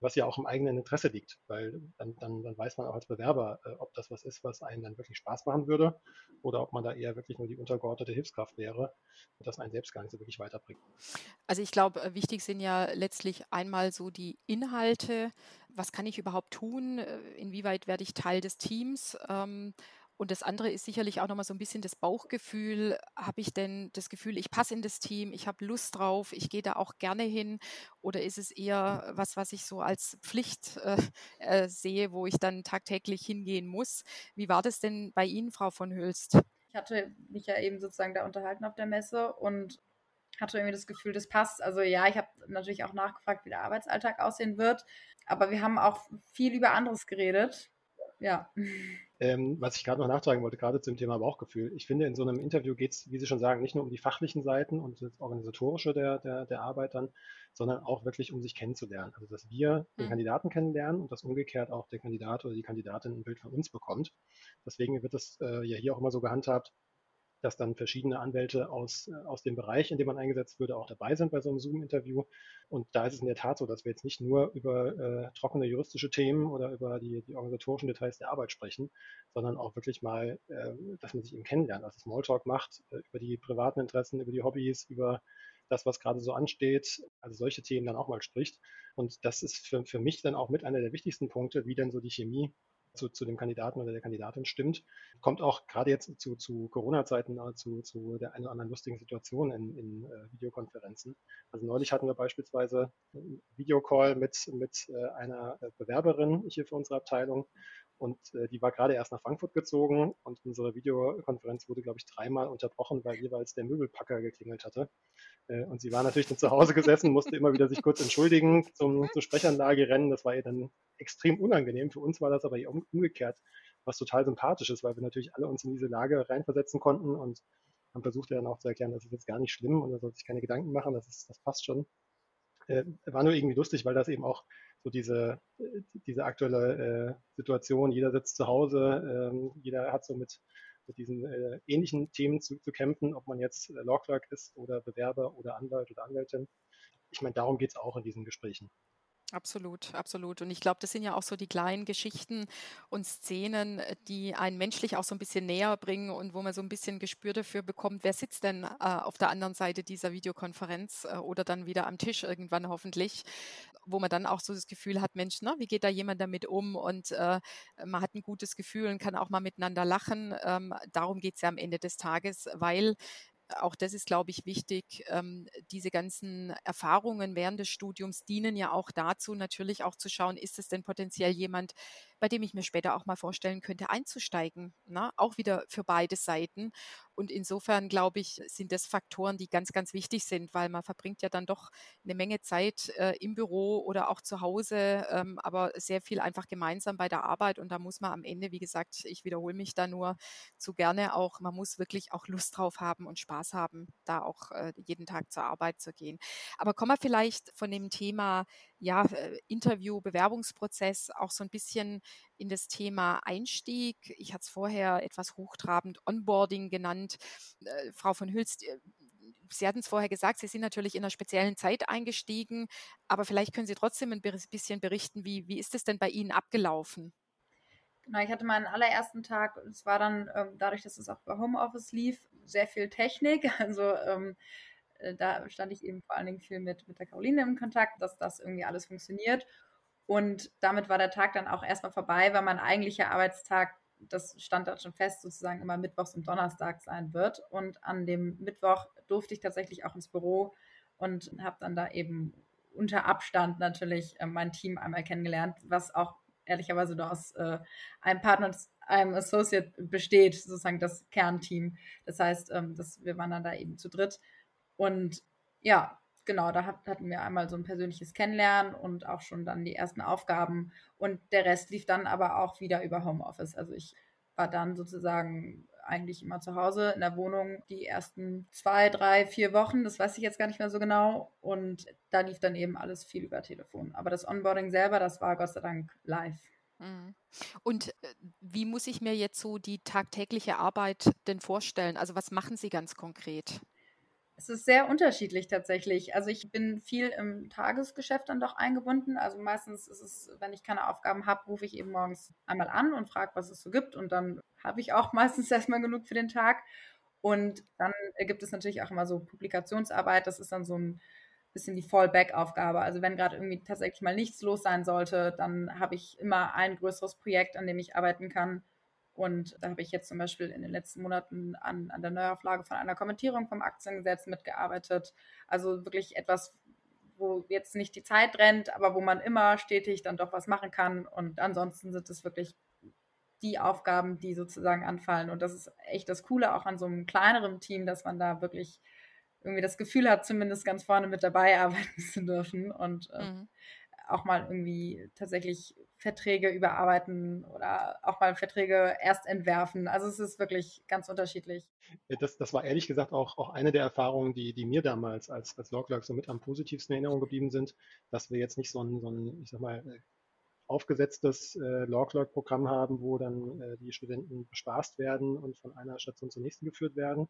was ja auch im eigenen Interesse liegt, weil dann, dann, dann weiß man auch als Bewerber, äh, ob das was ist, was einem dann wirklich Spaß machen würde oder ob man da eher wirklich nur die untergeordnete Hilfskraft wäre und das einen selbst gar nicht so wirklich weiterbringt. Also ich glaube, äh, wichtig sind ja letztlich einmal so die Inhalte. Was kann ich überhaupt tun? Äh, inwieweit werde ich Teil des Teams? Ähm, und das andere ist sicherlich auch nochmal so ein bisschen das Bauchgefühl. Habe ich denn das Gefühl, ich passe in das Team, ich habe Lust drauf, ich gehe da auch gerne hin? Oder ist es eher was, was ich so als Pflicht äh, äh, sehe, wo ich dann tagtäglich hingehen muss? Wie war das denn bei Ihnen, Frau von Hülst? Ich hatte mich ja eben sozusagen da unterhalten auf der Messe und hatte irgendwie das Gefühl, das passt. Also ja, ich habe natürlich auch nachgefragt, wie der Arbeitsalltag aussehen wird, aber wir haben auch viel über anderes geredet. Ja. Ähm, was ich gerade noch nachtragen wollte, gerade zum Thema Bauchgefühl. Ich finde, in so einem Interview geht es, wie Sie schon sagen, nicht nur um die fachlichen Seiten und das Organisatorische der, der, der Arbeit dann, sondern auch wirklich um sich kennenzulernen. Also, dass wir den mhm. Kandidaten kennenlernen und dass umgekehrt auch der Kandidat oder die Kandidatin ein Bild von uns bekommt. Deswegen wird das äh, ja hier auch immer so gehandhabt, dass dann verschiedene Anwälte aus, äh, aus dem Bereich, in dem man eingesetzt würde, auch dabei sind bei so einem Zoom-Interview. Und da ist es in der Tat so, dass wir jetzt nicht nur über äh, trockene juristische Themen oder über die, die organisatorischen Details der Arbeit sprechen, sondern auch wirklich mal, äh, dass man sich eben kennenlernt, also Smalltalk macht, äh, über die privaten Interessen, über die Hobbys, über das, was gerade so ansteht, also solche Themen dann auch mal spricht. Und das ist für, für mich dann auch mit einer der wichtigsten Punkte, wie denn so die Chemie zu, zu dem Kandidaten oder der Kandidatin stimmt. Kommt auch gerade jetzt zu, zu Corona-Zeiten äh, zu, zu der einen oder anderen lustigen Situation in, in äh, Videokonferenzen. Also neulich hatten wir beispielsweise einen Videocall mit, mit äh, einer Bewerberin hier für unsere Abteilung Und äh, die war gerade erst nach Frankfurt gezogen und unsere Videokonferenz wurde, glaube ich, dreimal unterbrochen, weil jeweils der Möbelpacker geklingelt hatte. Äh, und sie war natürlich dann zu Hause gesessen, musste immer wieder sich kurz entschuldigen, zum, zur Sprechanlage rennen. Das war ihr dann extrem unangenehm. Für uns war das aber um, umgekehrt was total sympathisch ist, weil wir natürlich alle uns in diese Lage reinversetzen konnten und haben versucht ja dann auch zu erklären, das ist jetzt gar nicht schlimm und er soll sich keine Gedanken machen, das, ist, das passt schon. Äh, war nur irgendwie lustig, weil das eben auch so diese, diese aktuelle äh, Situation, jeder sitzt zu Hause, ähm, jeder hat so mit, mit diesen äh, ähnlichen Themen zu, zu kämpfen, ob man jetzt äh, Law Clerk ist oder Bewerber oder Anwalt oder Anwältin. Ich meine, darum geht es auch in diesen Gesprächen. Absolut, absolut. Und ich glaube, das sind ja auch so die kleinen Geschichten und Szenen, äh, die einen menschlich auch so ein bisschen näher bringen und wo man so ein bisschen Gespür dafür bekommt, wer sitzt denn äh, auf der anderen Seite dieser Videokonferenz äh, oder dann wieder am Tisch irgendwann hoffentlich, wo man dann auch so das Gefühl hat, Mensch, ne, wie geht da jemand damit um? Und äh, man hat ein gutes Gefühl und kann auch mal miteinander lachen. Ähm, darum geht es ja am Ende des Tages, weil auch das ist, glaube ich, wichtig. Ähm, diese ganzen Erfahrungen während des Studiums dienen ja auch dazu, natürlich auch zu schauen, ist es denn potenziell jemand, bei dem ich mir später auch mal vorstellen könnte, einzusteigen. Ne? Auch wieder für beide Seiten. Und insofern, glaube ich, sind das Faktoren, die ganz, ganz wichtig sind, weil man verbringt ja dann doch eine Menge Zeit äh, im Büro oder auch zu Hause, ähm, aber sehr viel einfach gemeinsam bei der Arbeit. Und da muss man am Ende, wie gesagt, ich wiederhole mich da nur zu gerne auch, man muss wirklich auch Lust drauf haben und Spaß haben, da auch äh, jeden Tag zur Arbeit zu gehen. Aber kommen wir vielleicht von dem Thema ja, äh, Interview, Bewerbungsprozess auch so ein bisschen in das Thema Einstieg. Ich hatte es vorher etwas hochtrabend Onboarding genannt. Äh, Frau von Hülst, äh, Sie hatten es vorher gesagt, Sie sind natürlich in einer speziellen Zeit eingestiegen, aber vielleicht können Sie trotzdem ein bisschen berichten, wie, wie ist es denn bei Ihnen abgelaufen? Genau, ich hatte meinen allerersten Tag, es war dann ähm, dadurch, dass es auch bei Homeoffice lief, sehr viel Technik. Also ähm, äh, da stand ich eben vor allen Dingen viel mit, mit der Caroline im Kontakt, dass das irgendwie alles funktioniert. Und damit war der Tag dann auch erstmal vorbei, weil mein eigentlicher Arbeitstag, das stand dann schon fest, sozusagen immer Mittwochs und Donnerstags sein wird. Und an dem Mittwoch durfte ich tatsächlich auch ins Büro und habe dann da eben unter Abstand natürlich äh, mein Team einmal kennengelernt, was auch ehrlicherweise nur aus äh, einem Partner und einem Associate besteht, sozusagen das Kernteam. Das heißt, ähm, dass wir waren dann da eben zu dritt und ja, genau, da hatten wir einmal so ein persönliches Kennenlernen und auch schon dann die ersten Aufgaben. Und der Rest lief dann aber auch wieder über Homeoffice. Also ich war dann sozusagen eigentlich immer zu Hause in der Wohnung die ersten zwei, drei, vier Wochen. Das weiß ich jetzt gar nicht mehr so genau. Und da lief dann eben alles viel über Telefon. Aber das Onboarding selber, das war Gott sei Dank live. Mhm. Und äh, wie muss ich mir jetzt so die tagtägliche Arbeit denn vorstellen? Also was machen Sie ganz konkret? Es ist sehr unterschiedlich tatsächlich. Also ich bin viel im Tagesgeschäft dann doch eingebunden. Also meistens ist es, wenn ich keine Aufgaben habe, rufe ich eben morgens einmal an und frage, was es so gibt. Und dann habe ich auch meistens erstmal genug für den Tag. Und dann gibt es natürlich auch immer so Publikationsarbeit. Das ist dann so ein bisschen die Fallback-Aufgabe. Also wenn gerade irgendwie tatsächlich mal nichts los sein sollte, dann habe ich immer ein größeres Projekt, an dem ich arbeiten kann. Und da habe ich jetzt zum Beispiel in den letzten Monaten an, an der Neuauflage von einer Kommentierung vom Aktiengesetz mitgearbeitet. Also wirklich etwas, wo jetzt nicht die Zeit rennt, aber wo man immer stetig dann doch was machen kann. Und ansonsten sind es wirklich die Aufgaben, die sozusagen anfallen. Und das ist echt das Coole auch an so einem kleineren Team, dass man da wirklich irgendwie das Gefühl hat, zumindest ganz vorne mit dabei arbeiten zu dürfen und äh, mhm. auch mal irgendwie tatsächlich Verträge überarbeiten oder auch mal Verträge erst entwerfen. Also es ist wirklich ganz unterschiedlich. Das, das war ehrlich gesagt auch, auch eine der Erfahrungen, die, die mir damals als, als Loglerk so mit am positivsten in Erinnerung geblieben sind, dass wir jetzt nicht so ein, so ein ich sag mal, aufgesetztes äh, Log-Log-Programm haben, wo dann äh, die Studenten bespaßt werden und von einer Station zur nächsten geführt werden,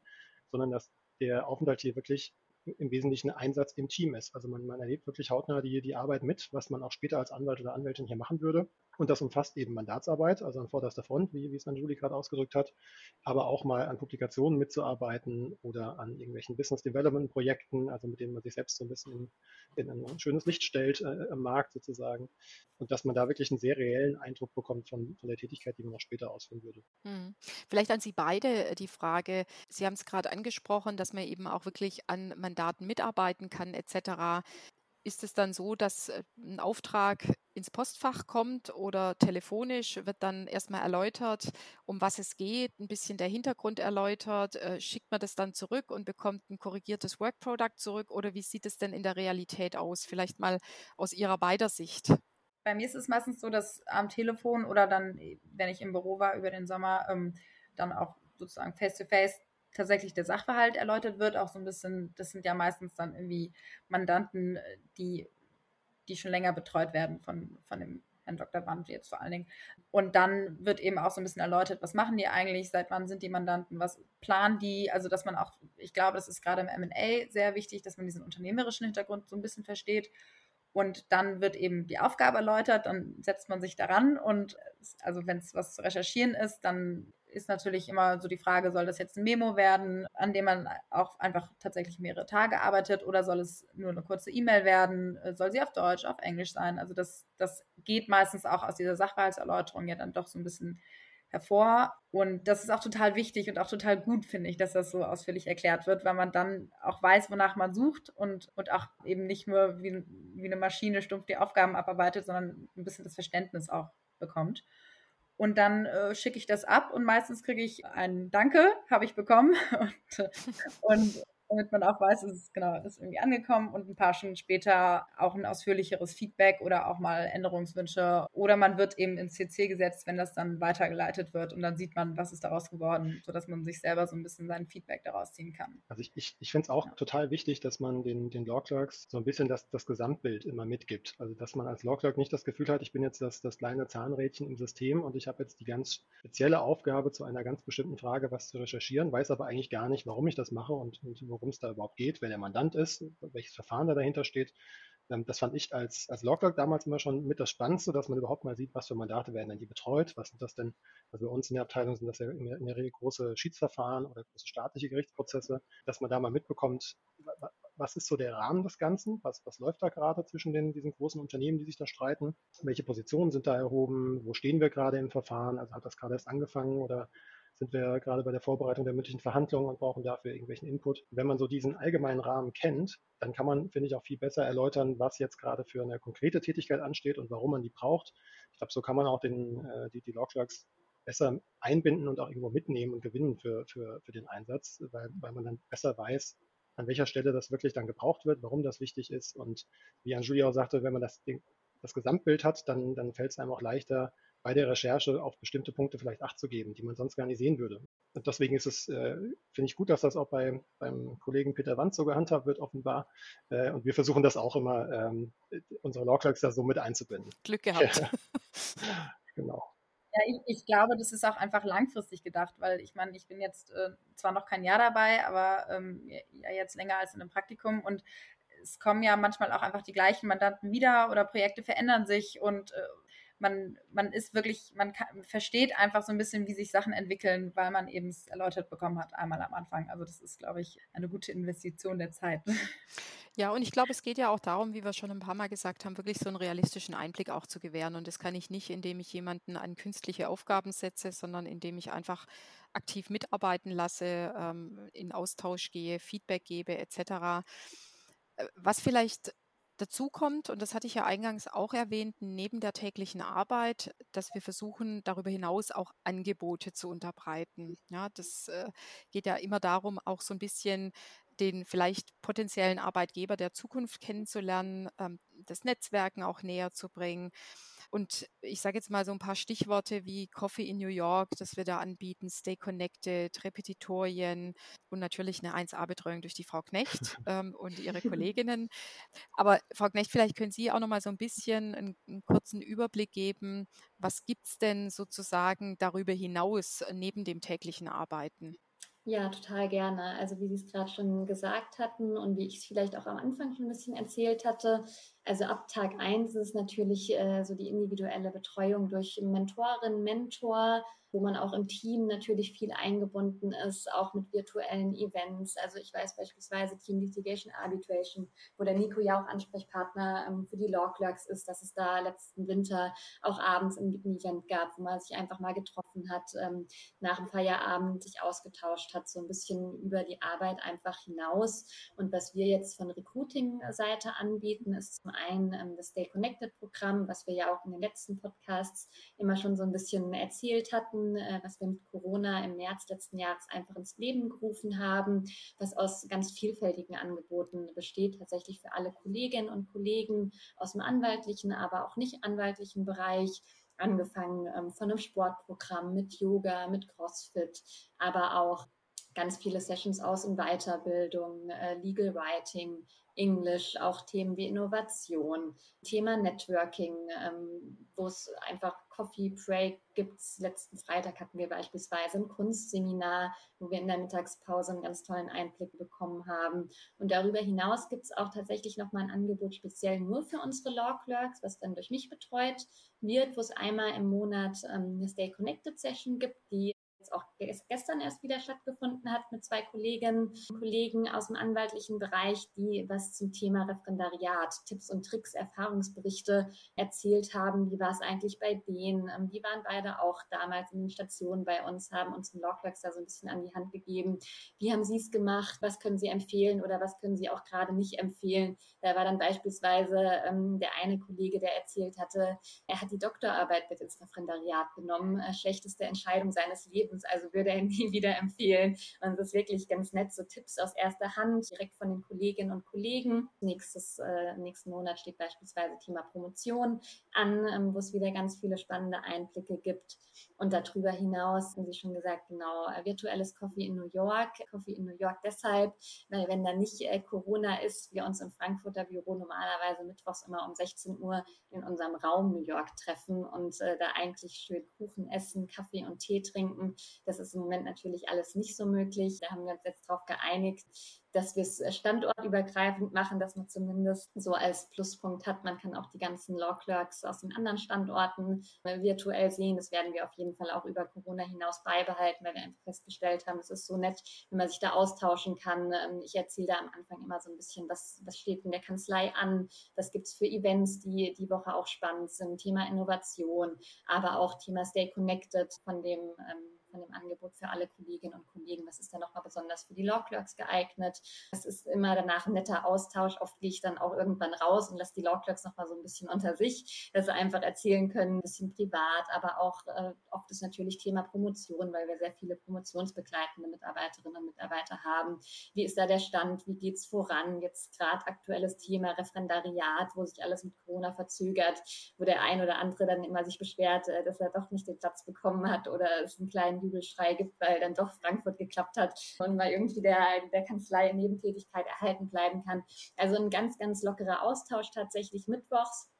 sondern dass der Aufenthalt hier wirklich im Wesentlichen Einsatz im Team ist. Also man, man erlebt wirklich hautnah die, die Arbeit mit, was man auch später als Anwalt oder Anwältin hier machen würde. Und das umfasst eben Mandatsarbeit, also an vorderster Front, wie, wie es dann Julie gerade ausgedrückt hat, aber auch mal an Publikationen mitzuarbeiten oder an irgendwelchen Business Development Projekten, also mit denen man sich selbst so ein bisschen in, in ein schönes Licht stellt äh, am Markt sozusagen. Und dass man da wirklich einen sehr reellen Eindruck bekommt von, von der Tätigkeit, die man auch später ausführen würde. Hm. Vielleicht an Sie beide äh, die Frage, Sie haben es gerade angesprochen, dass man eben auch wirklich an Mandaten mitarbeiten kann etc ist es dann so, dass äh, ein Auftrag ins Postfach kommt oder telefonisch wird dann erstmal erläutert, um was es geht, ein bisschen der Hintergrund erläutert, äh, schickt man das dann zurück und bekommt ein korrigiertes Work Product zurück oder wie sieht es denn in der Realität aus? Vielleicht mal aus Ihrer beider Sicht. Bei mir ist es meistens so, dass am Telefon oder dann, wenn ich im Büro war über den Sommer, ähm, dann auch sozusagen face-to-face -face tatsächlich der Sachverhalt erläutert wird, auch so ein bisschen, das sind ja meistens dann irgendwie Mandanten, äh, die, die schon länger betreut werden von, von dem Herrn Dr. Band jetzt vor allen Dingen. Und dann wird eben auch so ein bisschen erläutert, was machen die eigentlich, seit wann sind die Mandanten, was planen die, also dass man auch, ich glaube, das ist gerade im M&A sehr wichtig, dass man diesen unternehmerischen Hintergrund so ein bisschen versteht. Und dann wird eben die Aufgabe erläutert, dann setzt man sich daran und also wenn es was zu recherchieren ist, dann ist natürlich immer so die Frage, soll das jetzt ein Memo werden, an dem man auch einfach tatsächlich mehrere Tage arbeitet oder soll es nur eine kurze E-Mail werden? Soll sie auf Deutsch, auf Englisch sein? Also das, das geht meistens auch aus dieser Sachverhaltserläuterung ja dann doch so ein bisschen hervor. Und das ist auch total wichtig und auch total gut, finde ich, dass das so ausführlich erklärt wird, weil man dann auch weiß, wonach man sucht und, und auch eben nicht nur wie, wie eine Maschine stumpf die Aufgaben abarbeitet, sondern ein bisschen das Verständnis auch bekommt. Und dann äh, schicke ich das ab und meistens kriege ich ein Danke, habe ich bekommen. und, und damit man auch weiß, es ist genau, ist irgendwie angekommen und ein paar Stunden später auch ein ausführlicheres Feedback oder auch mal Änderungswünsche. Oder man wird eben ins CC gesetzt, wenn das dann weitergeleitet wird und dann sieht man, was ist daraus geworden, sodass man sich selber so ein bisschen sein Feedback daraus ziehen kann. Also ich, ich, ich finde es auch ja. total wichtig, dass man den, den Law Clerks so ein bisschen das, das Gesamtbild immer mitgibt. Also dass man als Law Clerk nicht das Gefühl hat, ich bin jetzt das, das kleine Zahnrädchen im System und ich habe jetzt die ganz spezielle Aufgabe, zu einer ganz bestimmten Frage was zu recherchieren, weiß aber eigentlich gar nicht, warum ich das mache und, und worum es da überhaupt geht, wer der Mandant ist, welches Verfahren da dahinter steht. Ähm, das fand ich als, als Logger damals immer schon mit das Spannendste, dass man überhaupt mal sieht, was für Mandate werden denn die betreut, was sind das denn, also bei uns in der Abteilung sind das ja in der Regel große Schiedsverfahren oder große staatliche Gerichtsprozesse, dass man da mal mitbekommt, was ist so der Rahmen des Ganzen, was, was läuft da gerade zwischen den, diesen großen Unternehmen, die sich da streiten, welche Positionen sind da erhoben, wo stehen wir gerade im Verfahren, also hat das gerade erst angefangen oder sind wir gerade bei der Vorbereitung der mündlichen Verhandlungen und brauchen dafür irgendwelchen Input. Wenn man so diesen allgemeinen Rahmen kennt, dann kann man, finde ich, auch viel besser erläutern, was jetzt gerade für eine konkrete Tätigkeit ansteht und warum man die braucht. Ich glaube, so kann man auch den, äh, die, die Logclerks besser einbinden und auch irgendwo mitnehmen und gewinnen für, für, für den Einsatz, weil, weil man dann besser weiß, an welcher Stelle das wirklich dann gebraucht wird, warum das wichtig ist. Und wie Anjulia auch sagte, wenn man das, das Gesamtbild hat, dann, dann fällt es einem auch leichter, bei der Recherche auf bestimmte Punkte vielleicht Acht zu geben, die man sonst gar nicht sehen würde. Und deswegen ist es, äh, finde ich gut, dass das auch bei, beim Kollegen Peter Wandt so gehandhabt wird, offenbar. Äh, und wir versuchen das auch immer, ähm, unsere Lawclerks da so mit einzubinden. Glück gehabt. genau. Ja, ich, ich, glaube, das ist auch einfach langfristig gedacht, weil ich meine, ich bin jetzt äh, zwar noch kein Jahr dabei, aber ähm, ja jetzt länger als in einem Praktikum und es kommen ja manchmal auch einfach die gleichen Mandanten wieder oder Projekte verändern sich und äh, man, man ist wirklich, man kann, versteht einfach so ein bisschen, wie sich Sachen entwickeln, weil man eben es erläutert bekommen hat, einmal am Anfang. Also das ist, glaube ich, eine gute Investition der Zeit. Ja, und ich glaube, es geht ja auch darum, wie wir schon ein paar Mal gesagt haben, wirklich so einen realistischen Einblick auch zu gewähren. Und das kann ich nicht, indem ich jemanden an künstliche Aufgaben setze, sondern indem ich einfach aktiv mitarbeiten lasse, ähm, in Austausch gehe, Feedback gebe etc. Äh, was vielleicht Dazu kommt, und das hatte ich ja eingangs auch erwähnt, neben der täglichen Arbeit, dass wir versuchen, darüber hinaus auch Angebote zu unterbreiten. Ja, das äh, geht ja immer darum, auch so ein bisschen den vielleicht potenziellen Arbeitgeber der Zukunft kennenzulernen, ähm, das Netzwerken auch näher zu bringen. Und ich sage jetzt mal so ein paar Stichworte wie Coffee in New York, das wir da anbieten, Stay Connected, Repetitorien und natürlich eine 1A-Betreuung durch die Frau Knecht ähm, und ihre Kolleginnen. Aber Frau Knecht, vielleicht können Sie auch noch mal so ein bisschen einen, einen kurzen Überblick geben. Was gibt es denn sozusagen darüber hinaus neben dem täglichen Arbeiten? Ja, total gerne. Also wie Sie es gerade schon gesagt hatten und wie ich es vielleicht auch am Anfang schon ein bisschen erzählt hatte, also ab Tag 1 ist natürlich äh, so die individuelle Betreuung durch Mentorin, Mentor, wo man auch im Team natürlich viel eingebunden ist, auch mit virtuellen Events. Also ich weiß beispielsweise Team Litigation Arbitration, wo der Nico ja auch Ansprechpartner ähm, für die Law Clerks ist, dass es da letzten Winter auch abends ein Event gab, wo man sich einfach mal getroffen hat, ähm, nach dem Feierabend sich ausgetauscht hat, so ein bisschen über die Arbeit einfach hinaus. Und was wir jetzt von Recruiting-Seite anbieten, ist zum einen ähm, das Stay Connected Programm, was wir ja auch in den letzten Podcasts immer schon so ein bisschen erzählt hatten, äh, was wir mit Corona im März letzten Jahres einfach ins Leben gerufen haben, was aus ganz vielfältigen Angeboten besteht, tatsächlich für alle Kolleginnen und Kollegen aus dem anwaltlichen, aber auch nicht anwaltlichen Bereich angefangen ähm, von einem Sportprogramm mit Yoga, mit CrossFit, aber auch ganz viele Sessions aus in Weiterbildung, äh, Legal Writing, Englisch, auch Themen wie Innovation, Thema Networking, ähm, wo es einfach Coffee Break gibt. Letzten Freitag hatten wir beispielsweise ein Kunstseminar, wo wir in der Mittagspause einen ganz tollen Einblick bekommen haben. Und darüber hinaus gibt es auch tatsächlich nochmal ein Angebot speziell nur für unsere Law Clerks, was dann durch mich betreut wird, wo es einmal im Monat ähm, eine Stay Connected Session gibt, die jetzt auch gestern erst wieder stattgefunden hat mit zwei Kolleginnen und Kollegen aus dem anwaltlichen Bereich, die was zum Thema Referendariat, Tipps und Tricks, Erfahrungsberichte erzählt haben. Wie war es eigentlich bei denen? Ähm, die waren beide auch damals in den Stationen bei uns, haben uns im Logworks da so ein bisschen an die Hand gegeben. Wie haben sie es gemacht? Was können sie empfehlen oder was können sie auch gerade nicht empfehlen? Da war dann beispielsweise ähm, der eine Kollege, der erzählt hatte, er hat die Doktorarbeit mit ins Referendariat genommen, äh, schlechteste Entscheidung seines Lebens Lebens. Also würde er nie wieder empfehlen. Und es ist wirklich ganz nett, so Tipps aus erster Hand, direkt von den Kolleginnen und Kollegen. Nächstes, äh, nächsten Monat steht beispielsweise Thema Promotion an, ähm, wo es wieder ganz viele spannende Einblicke gibt. Und darüber hinaus, haben Sie schon gesagt, genau, äh, virtuelles Coffee in New York. Coffee in New York deshalb, weil wenn da nicht äh, Corona ist, wir uns im Frankfurter Büro normalerweise mittwochs immer um 16 Uhr in unserem Raum New York treffen und äh, da eigentlich schön Kuchen essen, Kaffee und Tee trinken. Das ist im Moment natürlich alles nicht so möglich. Da haben wir uns jetzt darauf geeinigt, dass wir es standortübergreifend machen, dass man zumindest so als Pluspunkt hat. Man kann auch die ganzen Law Clerks aus den anderen Standorten virtuell sehen. Das werden wir auf jeden Fall auch über Corona hinaus beibehalten, weil wir einfach festgestellt haben, es ist so nett, wenn man sich da austauschen kann. Ähm, ich erzähle da am Anfang immer so ein bisschen, was, was steht in der Kanzlei an, was gibt es für Events, die die Woche auch spannend sind, Thema Innovation, aber auch Thema Stay Connected von dem ähm, von dem Angebot für alle Kolleginnen und Kollegen. Was ist da nochmal besonders für die Law Clerks geeignet? Es ist immer danach ein netter Austausch. Oft gehe ich dann auch irgendwann raus und lasse die Law Clerks nochmal so ein bisschen unter sich, dass sie einfach erzählen können, ein bisschen privat, aber auch äh, oft ist natürlich Thema Promotion, weil wir sehr viele promotionsbegleitende Mitarbeiterinnen und Mitarbeiter haben. Wie ist da der Stand? Wie geht es voran? Jetzt gerade aktuelles Thema Referendariat, wo sich alles mit Corona verzögert, wo der ein oder andere dann immer sich beschwert, äh, dass er doch nicht den Platz bekommen hat oder es einen kleinen Jubelschrei gibt, weil dann doch Frankfurt geklappt hat und mal irgendwie der, der Kanzlei Nebentätigkeit erhalten bleiben kann. Also ein ganz, ganz lockerer Austausch tatsächlich mittwochs.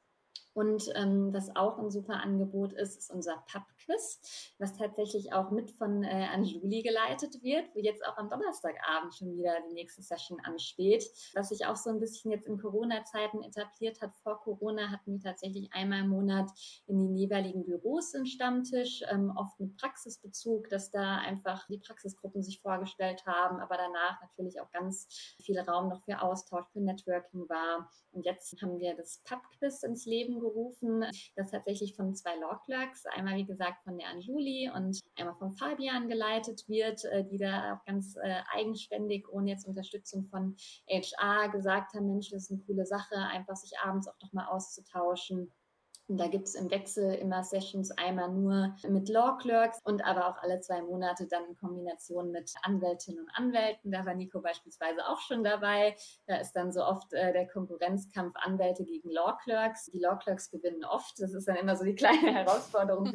Und ähm, was auch ein super Angebot ist, ist unser Pub-Quiz, was tatsächlich auch mit von äh, Anjuli geleitet wird, wo jetzt auch am Donnerstagabend schon wieder die nächste Session ansteht. Was sich auch so ein bisschen jetzt in Corona-Zeiten etabliert hat. Vor Corona hatten wir tatsächlich einmal im Monat in den jeweiligen Büros einen Stammtisch, ähm, oft mit Praxisbezug, dass da einfach die Praxisgruppen sich vorgestellt haben, aber danach natürlich auch ganz viel Raum noch für Austausch, für Networking war. Und jetzt haben wir das Pub-Quiz ins Leben gerufen, das tatsächlich von zwei Law Clerks, einmal wie gesagt von der Anjuli und einmal von Fabian geleitet wird, äh, die da auch ganz äh, eigenständig, ohne jetzt Unterstützung von HR gesagt haben, Mensch, das ist eine coole Sache, einfach sich abends auch noch mal auszutauschen da gibt es im Wechsel immer Sessions, einmal nur mit Law Clerks und aber auch alle zwei Monate dann in Kombination mit Anwältinnen und Anwälten. Da war Nico beispielsweise auch schon dabei. Da ist dann so oft äh, der Konkurrenzkampf Anwälte gegen Law Clerks. Die Law Clerks gewinnen oft. Das ist dann immer so die kleine Herausforderung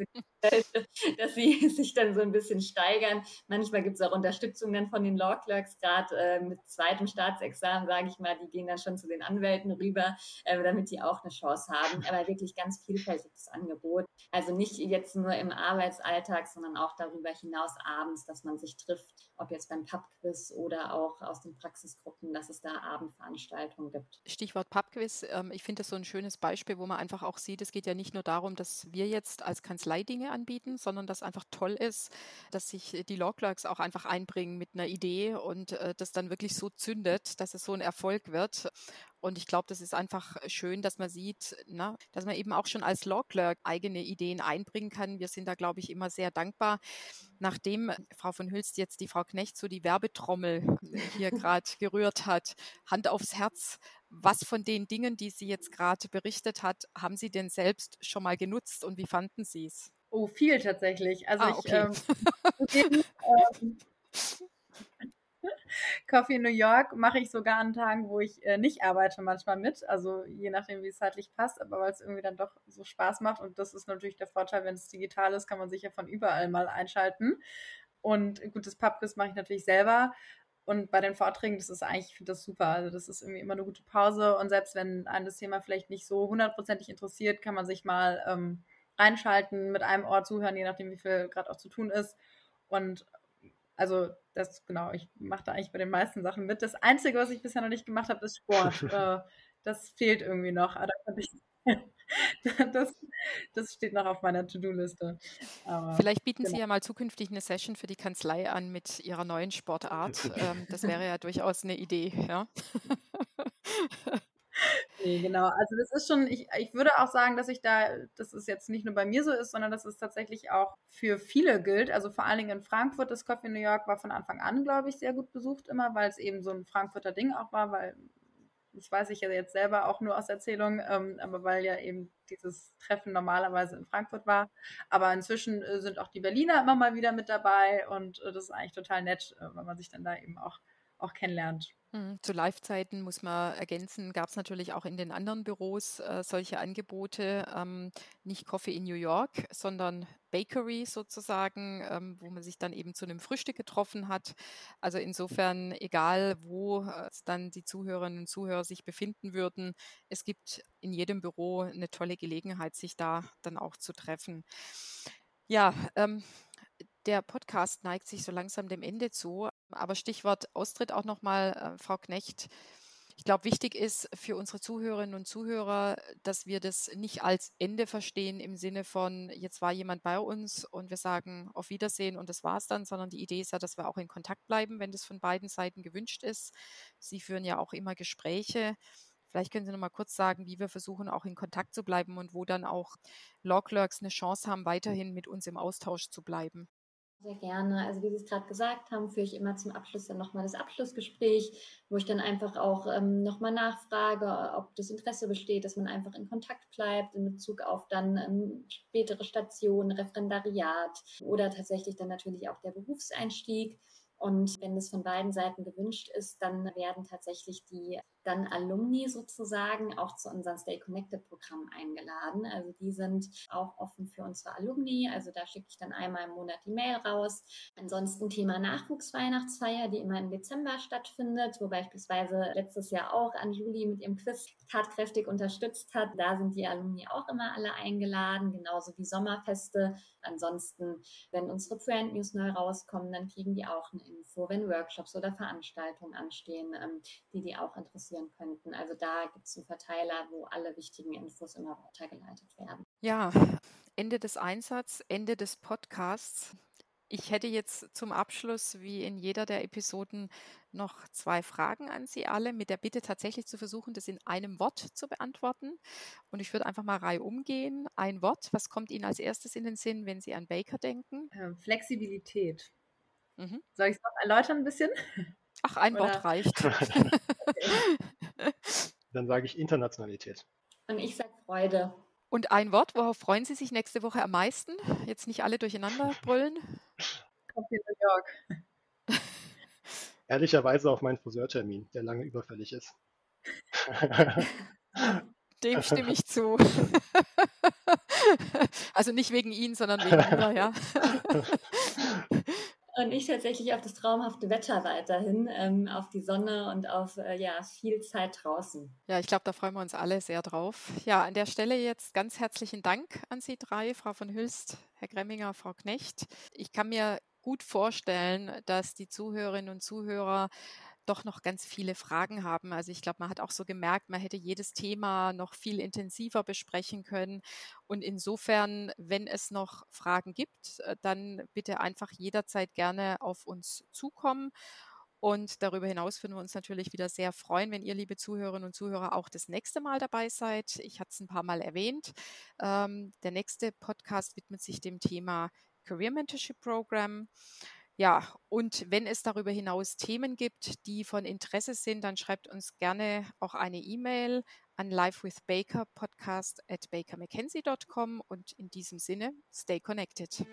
dass sie sich dann so ein bisschen steigern. Manchmal gibt es auch Unterstützung dann von den Law Clerks, gerade äh, mit zweitem Staatsexamen, sage ich mal, die gehen dann schon zu den Anwälten rüber, äh, damit die auch eine Chance haben. Aber wirklich ganz vielfältiges Angebot. Also nicht jetzt nur im Arbeitsalltag, sondern auch darüber hinaus abends, dass man sich trifft, ob jetzt beim Pubquiz oder auch aus den Praxisgruppen, dass es da Abendveranstaltungen gibt. Stichwort Pubquiz. Ähm, ich finde das so ein schönes Beispiel, wo man einfach auch sieht, es geht ja nicht nur darum, dass wir jetzt als Kanzlei Dinge anbieten, sondern dass einfach toll ist, dass sich die Law Clerks auch einfach einbringen mit einer Idee und äh, das dann wirklich so zündet, dass es so ein Erfolg wird. Und ich glaube, das ist einfach schön, dass man sieht, na, ne, dass man eben auch schon als Law Clerk eigene Ideen einbringen kann. Wir sind da, glaube ich, immer sehr dankbar. Nachdem Frau von Hülst jetzt die Frau Knecht so die Werbetrommel hier gerade gerührt hat, Hand aufs Herz, was von den Dingen, die sie jetzt gerade berichtet hat, haben Sie denn selbst schon mal genutzt und wie fanden Sie es? Oh, viel tatsächlich. Also ah, okay. ich, ähm, ähm, Coffee New York mache ich sogar an Tagen, wo ich äh, nicht arbeite, manchmal mit. Also je nachdem, wie es zeitlich passt, aber weil es irgendwie dann doch so Spaß macht. Und das ist natürlich der Vorteil, wenn es digital ist, kann man sich ja von überall mal einschalten. Und gutes Pubquiz mache ich natürlich selber. Und bei den Vorträgen, das ist eigentlich, ich finde das super. Also das ist irgendwie immer eine gute Pause. Und selbst wenn ein das Thema vielleicht nicht so hundertprozentig interessiert, kann man sich mal ähm, reinschalten, mit einem Ohr zuhören, je nachdem, wie viel gerade auch zu tun ist. Und also das, genau, ich mache da eigentlich bei den meisten Sachen mit. Das Einzige, was ich bisher noch nicht gemacht habe, ist Sport. äh, das fehlt irgendwie noch. Aber da ich, das, das steht noch auf meiner To-Do-Liste. Vielleicht bieten genau. Sie ja mal zukünftig eine Session für die Kanzlei an mit Ihrer neuen Sportart. Ähm, das wäre ja durchaus eine Idee, ja. Nee, genau. Also das ist schon, ich, ich würde auch sagen, dass ich da, dass es jetzt nicht nur bei mir so ist, sondern dass es tatsächlich auch für viele gilt. Also vor allen Dingen in Frankfurt, das Coffee New York war von Anfang an, glaube ich, sehr gut besucht immer, weil es eben so ein Frankfurter Ding auch war, weil das weiß ich ja jetzt selber auch nur aus Erzählung, ähm, aber weil ja eben dieses Treffen normalerweise in Frankfurt war. Aber inzwischen äh, sind auch die Berliner immer mal wieder mit dabei und äh, das ist eigentlich total nett, äh, weil man sich dann da eben auch, auch kennenlernt. Mhm. Zu Live-Zeiten muss man ergänzen, gab es natürlich auch in den anderen Büros äh, solche Angebote, ähm, nicht Coffee in New York, sondern Bakery sozusagen, ähm, wo man sich dann eben zu einem Frühstück getroffen hat. Also insofern, egal wo äh, dann die Zuhörerinnen und Zuhörer sich befinden würden, es gibt in jedem Büro eine tolle Gelegenheit, sich da dann auch zu treffen. Ja, ähm, der Podcast neigt sich so langsam dem Ende zu. Aber Stichwort Austritt auch nochmal, äh, Frau Knecht. Ich glaube, wichtig ist für unsere Zuhörerinnen und Zuhörer, dass wir das nicht als Ende verstehen im Sinne von, jetzt war jemand bei uns und wir sagen auf Wiedersehen und das war's dann, sondern die Idee ist ja, dass wir auch in Kontakt bleiben, wenn das von beiden Seiten gewünscht ist. Sie führen ja auch immer Gespräche. Vielleicht können Sie noch mal kurz sagen, wie wir versuchen, auch in Kontakt zu bleiben und wo dann auch Law Clerks eine Chance haben, weiterhin mit uns im Austausch zu bleiben. Sehr gerne. Also wie Sie es gerade gesagt haben, führe ich immer zum Abschluss dann nochmal das Abschlussgespräch, wo ich dann einfach auch ähm, nochmal nachfrage, ob das Interesse besteht, dass man einfach in Kontakt bleibt in Bezug auf dann ähm, spätere Stationen, Referendariat oder tatsächlich dann natürlich auch der Berufseinstieg. Und wenn das von beiden Seiten gewünscht ist, dann werden tatsächlich die dann Alumni sozusagen auch zu unserem Stay Connected Programm eingeladen. Also die sind auch offen für unsere Alumni. Also da schicke ich dann einmal im Monat die Mail raus. Ansonsten Thema Nachwuchsweihnachtsfeier, die immer im Dezember stattfindet, wo beispielsweise letztes Jahr auch an Juli mit ihrem Quiz tatkräftig unterstützt hat. Da sind die Alumni auch immer alle eingeladen, genauso wie Sommerfeste. Ansonsten, wenn unsere Brand News neu rauskommen, dann kriegen die auch eine Info, wenn Workshops oder Veranstaltungen anstehen, ähm, die die auch interessieren interessieren könnten. Also da gibt es einen Verteiler, wo alle wichtigen Infos immer weitergeleitet werden. Ja, Ende des Einsatzes, Ende des Podcasts. Ich hätte jetzt zum Abschluss, wie in jeder der Episoden, noch zwei Fragen an Sie alle, mit der Bitte tatsächlich zu versuchen, das in einem Wort zu beantworten. Und ich würde einfach mal Reihe umgehen. Ein Wort, was kommt Ihnen als erstes in den Sinn, wenn Sie an Baker denken? Ähm, Flexibilität. Mhm. Soll ich es noch erläutern ein bisschen? Ach, ein? Wort reicht. Dann sage ich Internationalität. Und ich sage Freude. Und ein Wort, worauf freuen Sie sich nächste Woche am meisten? Jetzt nicht alle durcheinander brüllen. Kommt in New York. Ehrlicherweise auf meinen Friseurtermin, der lange überfällig ist. Dem stimme ich zu. Also nicht wegen Ihnen, sondern wegen mir, ja. Und ich tatsächlich auf das traumhafte Wetter weiterhin, ähm, auf die Sonne und auf äh, ja, viel Zeit draußen. Ja, ich glaube, da freuen wir uns alle sehr drauf. Ja, an der Stelle jetzt ganz herzlichen Dank an Sie drei, Frau von Hülst, Herr Gremminger, Frau Knecht. Ich kann mir gut vorstellen, dass die Zuhörerinnen und Zuhörer doch noch ganz viele Fragen haben. Also ich glaube, man hat auch so gemerkt, man hätte jedes Thema noch viel intensiver besprechen können. Und insofern, wenn es noch Fragen gibt, äh, dann bitte einfach jederzeit gerne auf uns zukommen. Und darüber hinaus würden wir uns natürlich wieder sehr freuen, wenn ihr, liebe Zuhörerinnen und Zuhörer, auch das nächste Mal dabei seid. Ich hatte es ein paar Mal erwähnt. Ähm, der nächste Podcast widmet sich dem Thema Career Mentorship Program. Ja, und wenn es darüber hinaus Themen gibt, die von Interesse sind, dann schreibt uns gerne auch eine E-Mail an livewithbaker podcast at bakermckenzie.com und in diesem Sinne, stay connected.